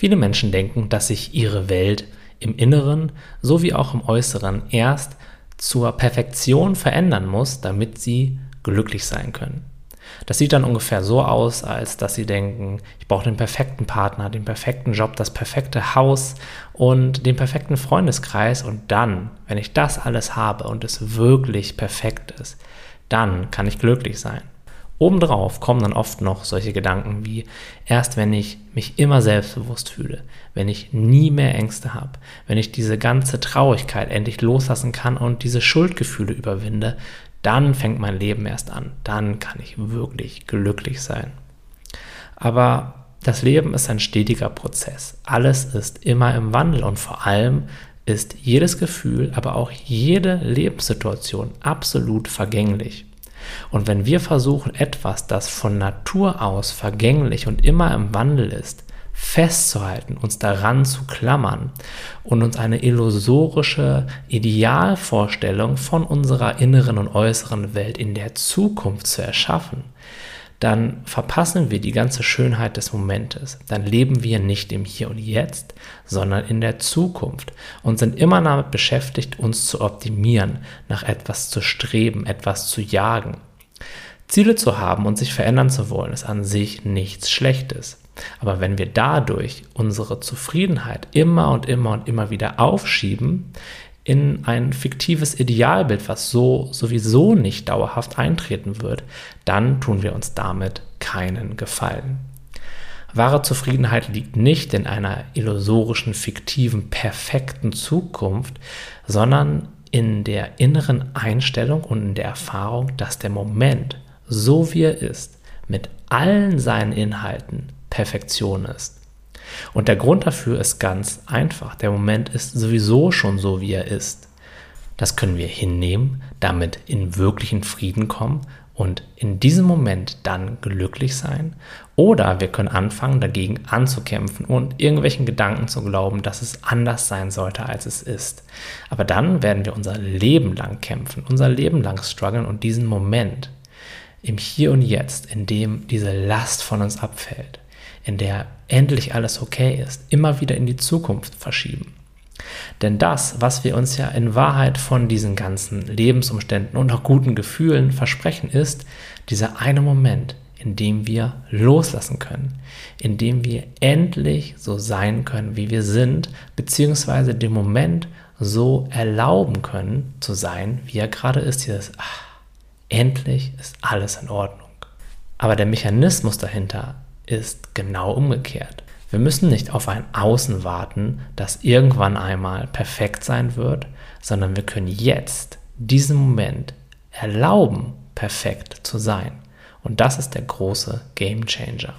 Viele Menschen denken, dass sich ihre Welt im Inneren sowie auch im Äußeren erst zur Perfektion verändern muss, damit sie glücklich sein können. Das sieht dann ungefähr so aus, als dass sie denken, ich brauche den perfekten Partner, den perfekten Job, das perfekte Haus und den perfekten Freundeskreis und dann, wenn ich das alles habe und es wirklich perfekt ist, dann kann ich glücklich sein. Obendrauf kommen dann oft noch solche Gedanken wie, erst wenn ich mich immer selbstbewusst fühle, wenn ich nie mehr Ängste habe, wenn ich diese ganze Traurigkeit endlich loslassen kann und diese Schuldgefühle überwinde, dann fängt mein Leben erst an, dann kann ich wirklich glücklich sein. Aber das Leben ist ein stetiger Prozess. Alles ist immer im Wandel und vor allem ist jedes Gefühl, aber auch jede Lebenssituation absolut vergänglich. Und wenn wir versuchen, etwas, das von Natur aus vergänglich und immer im Wandel ist, festzuhalten, uns daran zu klammern und uns eine illusorische Idealvorstellung von unserer inneren und äußeren Welt in der Zukunft zu erschaffen, dann verpassen wir die ganze Schönheit des Momentes. Dann leben wir nicht im Hier und Jetzt, sondern in der Zukunft und sind immer damit beschäftigt, uns zu optimieren, nach etwas zu streben, etwas zu jagen. Ziele zu haben und sich verändern zu wollen, ist an sich nichts Schlechtes. Aber wenn wir dadurch unsere Zufriedenheit immer und immer und immer wieder aufschieben, in ein fiktives Idealbild, was so sowieso nicht dauerhaft eintreten wird, dann tun wir uns damit keinen Gefallen. Wahre Zufriedenheit liegt nicht in einer illusorischen, fiktiven, perfekten Zukunft, sondern in der inneren Einstellung und in der Erfahrung, dass der Moment, so wie er ist, mit allen seinen Inhalten Perfektion ist. Und der Grund dafür ist ganz einfach. Der Moment ist sowieso schon so, wie er ist. Das können wir hinnehmen, damit in wirklichen Frieden kommen und in diesem Moment dann glücklich sein. Oder wir können anfangen, dagegen anzukämpfen und irgendwelchen Gedanken zu glauben, dass es anders sein sollte, als es ist. Aber dann werden wir unser Leben lang kämpfen, unser Leben lang strugglen und diesen Moment im Hier und Jetzt, in dem diese Last von uns abfällt, in der endlich alles okay ist, immer wieder in die Zukunft verschieben. Denn das, was wir uns ja in Wahrheit von diesen ganzen Lebensumständen und auch guten Gefühlen versprechen, ist dieser eine Moment, in dem wir loslassen können, in dem wir endlich so sein können, wie wir sind, beziehungsweise den Moment so erlauben können zu sein, wie er gerade ist. Dieses, ach, endlich ist alles in Ordnung. Aber der Mechanismus dahinter ist genau umgekehrt. Wir müssen nicht auf ein Außen warten, das irgendwann einmal perfekt sein wird, sondern wir können jetzt, diesen Moment, erlauben, perfekt zu sein. Und das ist der große Game Changer.